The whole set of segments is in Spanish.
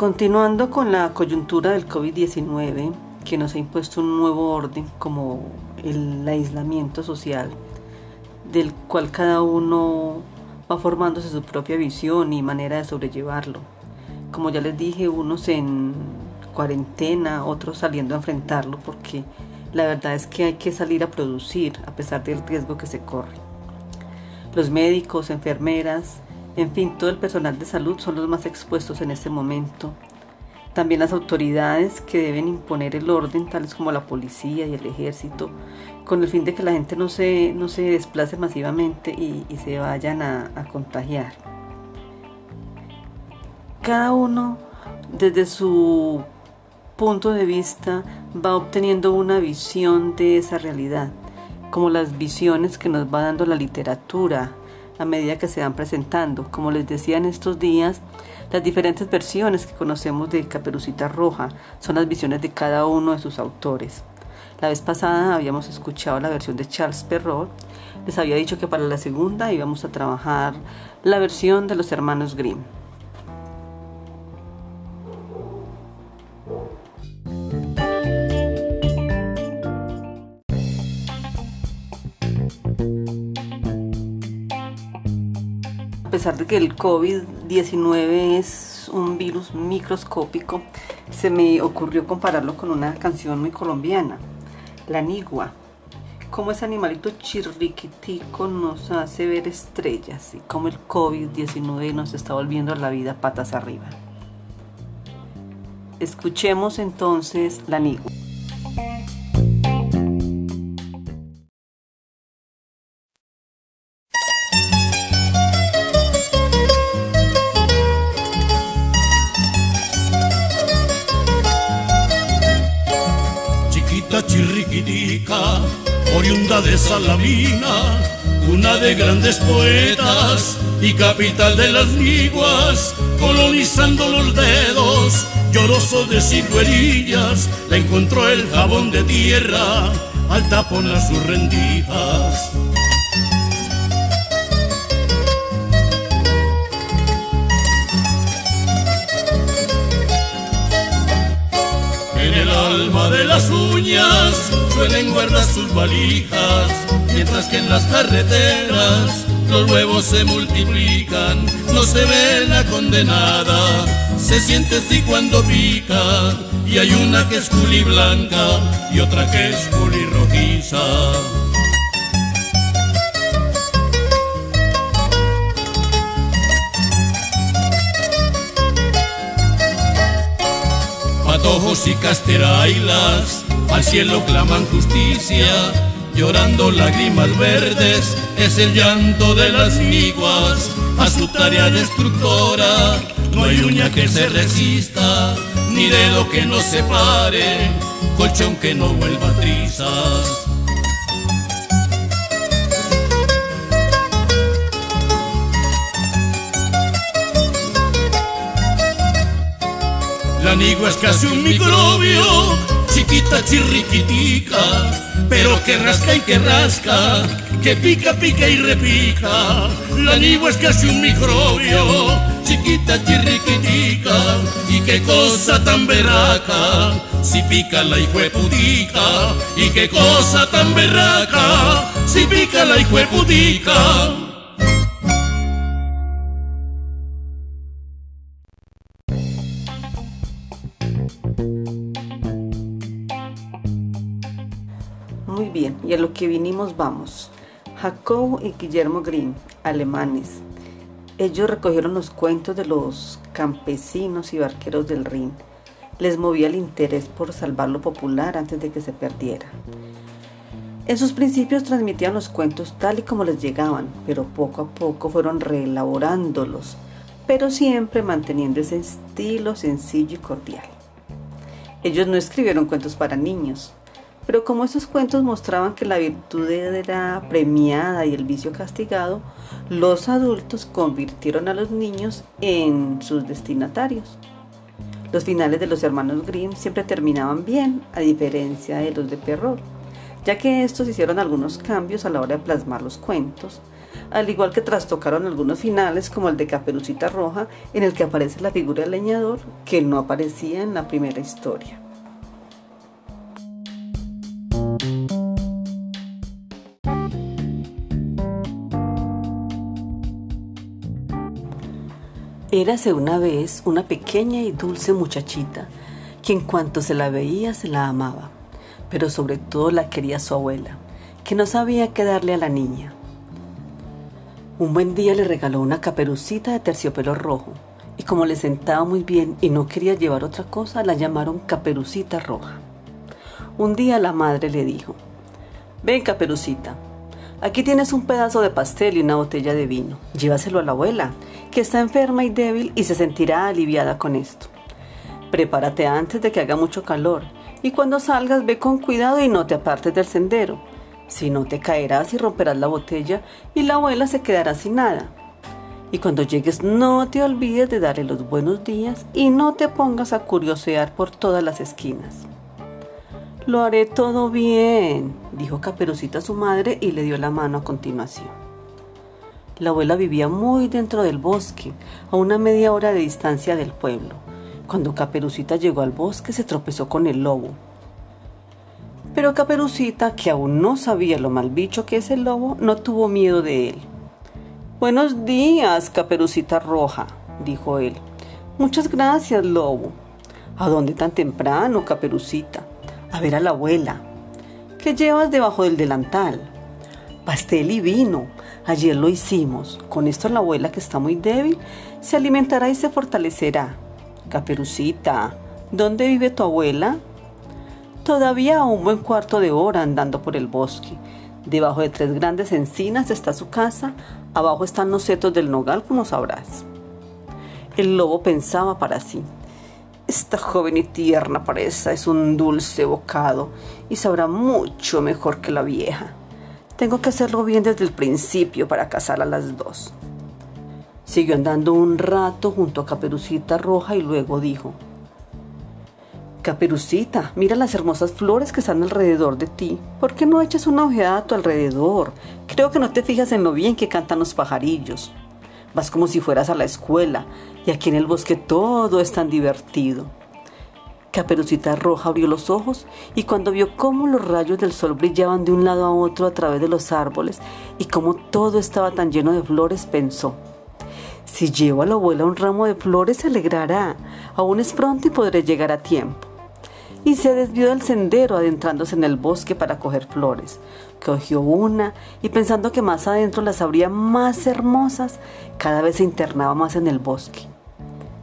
Continuando con la coyuntura del COVID-19, que nos ha impuesto un nuevo orden como el aislamiento social, del cual cada uno va formándose su propia visión y manera de sobrellevarlo. Como ya les dije, unos en cuarentena, otros saliendo a enfrentarlo, porque la verdad es que hay que salir a producir a pesar del riesgo que se corre. Los médicos, enfermeras, en fin, todo el personal de salud son los más expuestos en este momento. También las autoridades que deben imponer el orden, tales como la policía y el ejército, con el fin de que la gente no se, no se desplace masivamente y, se vayan a, a contagiar. Cada uno, desde su punto de vista, va obteniendo una visión de esa realidad, como las visiones que nos va dando la literatura, a medida que se van presentando. Como les decía en estos días, las diferentes versiones que conocemos de Caperucita Roja son las visiones de cada uno de sus autores. La vez pasada habíamos escuchado la versión de Charles Perrault. Les había dicho que para la segunda íbamos a trabajar la versión de los hermanos Grimm. A pesar de que el COVID-19 es un virus microscópico, se me ocurrió compararlo con una canción muy colombiana, La Nigua. Cómo ese animalito chirriquitico nos hace ver estrellas y cómo el COVID-19 nos está volviendo a la vida patas arriba. Escuchemos entonces La Nigua. De grandes poetas y capital de las liguas, colonizando los dedos, lloroso de ciruelillas, la encontró el jabón de tierra, al tapón las sus rendijas. El alma de las uñas suelen guardar sus valijas, mientras que en las carreteras los huevos se multiplican, no se ve la condenada, se siente así cuando pica, y hay una que es culi blanca y otra que es culi rojiza. Patojos y casterailas al cielo claman justicia, llorando lágrimas verdes, es el llanto de las miguas, a su tarea destructora, no hay uña que se resista, ni dedo que no se pare, colchón que no vuelva trizas. La nigua es casi un microbio chiquita chirriquitica, pero que rasca y que rasca, que pica, pica y repica. La nigua es casi un microbio, chiquita chirriquitica, y qué cosa tan berraca, si pica la hijuepudica, y qué cosa tan berraca, si pica la hijuepudica. Y a lo que vinimos vamos. Jacob y Guillermo Grimm, alemanes. Ellos recogieron los cuentos de los campesinos y barqueros del Rin. Les movía el interés por salvar lo popular antes de que se perdiera. En sus principios transmitían los cuentos tal y como les llegaban, pero poco a poco fueron reelaborándolos, pero siempre manteniendo ese estilo sencillo y cordial. Ellos no escribieron cuentos para niños, pero como esos cuentos mostraban que la virtud era premiada y el vicio castigado, los adultos convirtieron a los niños en sus destinatarios. Los finales de los hermanos Grimm siempre terminaban bien, a diferencia de los de Perrault. ya que estos hicieron algunos cambios a la hora de plasmar los cuentos, al igual que trastocaron algunos finales como el de Caperucita Roja, en el que aparece la figura del leñador que no aparecía en la primera historia. Érase una vez una pequeña y dulce muchachita que en cuanto se la veía se la amaba, pero sobre todo la quería su abuela, que no sabía qué darle a la niña. Un buen día le regaló una caperucita de terciopelo rojo, y como le sentaba muy bien y no quería llevar otra cosa, la llamaron caperucita roja. Un día la madre le dijo, Ven caperucita, Aquí tienes un pedazo de pastel y una botella de vino. Llévaselo a la abuela, que está enferma y débil y se sentirá aliviada con esto. Prepárate antes de que haga mucho calor y cuando salgas ve con cuidado y no te apartes del sendero. Si no te caerás y romperás la botella y la abuela se quedará sin nada. Y cuando llegues no te olvides de darle los buenos días y no te pongas a curiosear por todas las esquinas. Lo haré todo bien, dijo Caperucita a su madre y le dio la mano a continuación. La abuela vivía muy dentro del bosque, a una media hora de distancia del pueblo. Cuando Caperucita llegó al bosque se tropezó con el lobo. Pero Caperucita, que aún no sabía lo mal bicho que es el lobo, no tuvo miedo de él. Buenos días, Caperucita Roja, dijo él. Muchas gracias, lobo. ¿A dónde tan temprano, Caperucita? A ver a la abuela. ¿Qué llevas debajo del delantal? Pastel y vino. Ayer lo hicimos. Con esto la abuela, que está muy débil, se alimentará y se fortalecerá. Caperucita, ¿dónde vive tu abuela? Todavía a un buen cuarto de hora andando por el bosque. Debajo de tres grandes encinas está su casa, abajo están los setos del nogal, como sabrás. El lobo pensaba para sí. Esta joven y tierna presa es un dulce bocado y sabrá mucho mejor que la vieja. Tengo que hacerlo bien desde el principio para casar a las dos. Siguió andando un rato junto a Caperucita Roja y luego dijo, Caperucita, mira las hermosas flores que están alrededor de ti. ¿Por qué no echas una ojeada a tu alrededor? Creo que no te fijas en lo bien que cantan los pajarillos. Vas como si fueras a la escuela y aquí en el bosque todo es tan divertido. Caperucita Roja abrió los ojos y cuando vio cómo los rayos del sol brillaban de un lado a otro a través de los árboles y cómo todo estaba tan lleno de flores, pensó, si llevo a la abuela un ramo de flores se alegrará, aún es pronto y podré llegar a tiempo y se desvió del sendero adentrándose en el bosque para coger flores. Cogió una y pensando que más adentro las habría más hermosas, cada vez se internaba más en el bosque.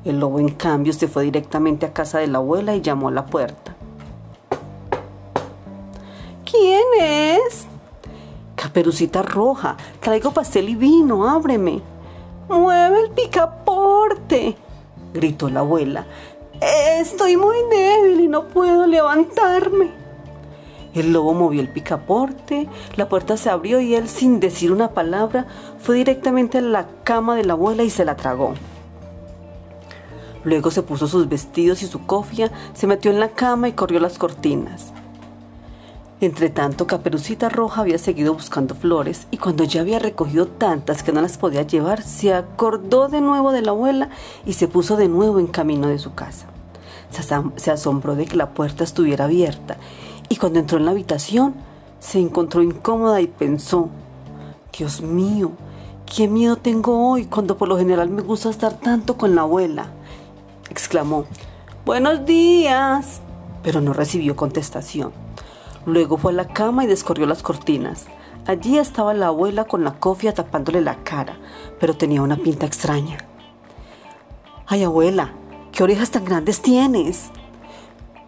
El lobo en cambio se fue directamente a casa de la abuela y llamó a la puerta. ¿Quién es? Caperucita roja, traigo pastel y vino, ábreme. Mueve el picaporte, gritó la abuela. Estoy muy débil y no puedo levantarme. El lobo movió el picaporte, la puerta se abrió y él, sin decir una palabra, fue directamente a la cama de la abuela y se la tragó. Luego se puso sus vestidos y su cofia, se metió en la cama y corrió las cortinas. Entretanto, Caperucita Roja había seguido buscando flores y cuando ya había recogido tantas que no las podía llevar, se acordó de nuevo de la abuela y se puso de nuevo en camino de su casa. Se asombró de que la puerta estuviera abierta y cuando entró en la habitación se encontró incómoda y pensó, Dios mío, qué miedo tengo hoy cuando por lo general me gusta estar tanto con la abuela. Exclamó, Buenos días, pero no recibió contestación. Luego fue a la cama y descorrió las cortinas. Allí estaba la abuela con la cofia tapándole la cara, pero tenía una pinta extraña. Ay, abuela, ¿qué orejas tan grandes tienes?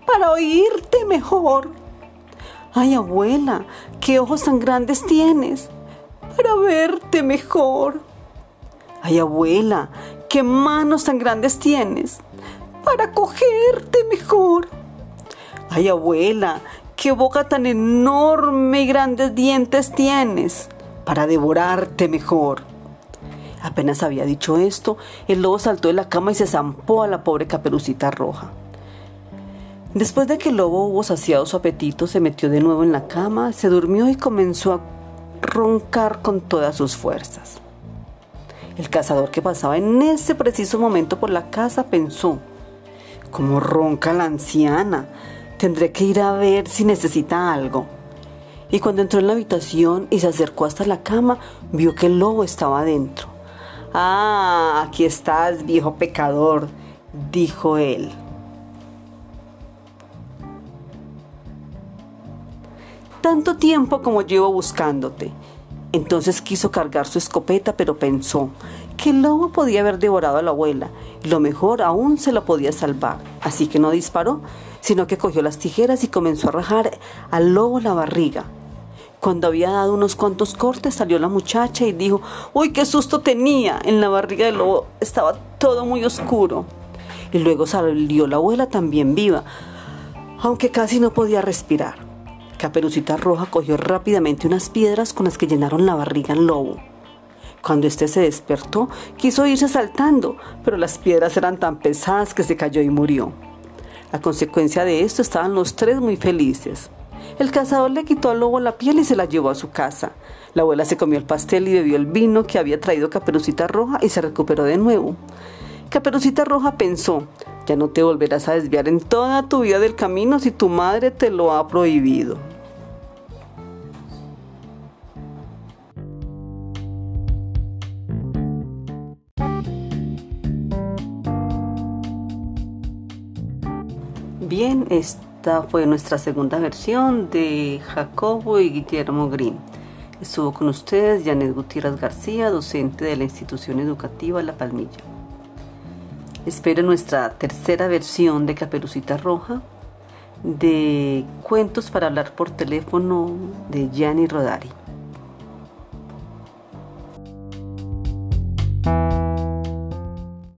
Para oírte mejor. Ay, abuela, ¿qué ojos tan grandes tienes? Para verte mejor. Ay, abuela, ¿qué manos tan grandes tienes? Para cogerte mejor. Ay, abuela, ¿Qué boca tan enorme y grandes dientes tienes para devorarte mejor? Apenas había dicho esto, el lobo saltó de la cama y se zampó a la pobre caperucita roja. Después de que el lobo hubo saciado su apetito, se metió de nuevo en la cama, se durmió y comenzó a roncar con todas sus fuerzas. El cazador que pasaba en ese preciso momento por la casa pensó, ¿cómo ronca la anciana? Tendré que ir a ver si necesita algo. Y cuando entró en la habitación y se acercó hasta la cama, vio que el lobo estaba adentro. Ah, aquí estás, viejo pecador, dijo él. tanto tiempo como llevo buscándote. Entonces quiso cargar su escopeta, pero pensó que el lobo podía haber devorado a la abuela y lo mejor aún se la podía salvar. Así que no disparó, sino que cogió las tijeras y comenzó a rajar al lobo la barriga. Cuando había dado unos cuantos cortes, salió la muchacha y dijo, ¡Uy, qué susto tenía! En la barriga del lobo estaba todo muy oscuro. Y luego salió la abuela también viva, aunque casi no podía respirar. Caperucita Roja cogió rápidamente unas piedras con las que llenaron la barriga al lobo. Cuando éste se despertó, quiso irse saltando, pero las piedras eran tan pesadas que se cayó y murió. A consecuencia de esto estaban los tres muy felices. El cazador le quitó al lobo la piel y se la llevó a su casa. La abuela se comió el pastel y bebió el vino que había traído Caperucita Roja y se recuperó de nuevo. Caperucita Roja pensó, ya no te volverás a desviar en toda tu vida del camino si tu madre te lo ha prohibido. Esta fue nuestra segunda versión de Jacobo y Guillermo Green. Estuvo con ustedes Janet Gutiérrez García, docente de la institución educativa La Palmilla. Espero nuestra tercera versión de Caperucita Roja, de Cuentos para hablar por teléfono de Gianni Rodari.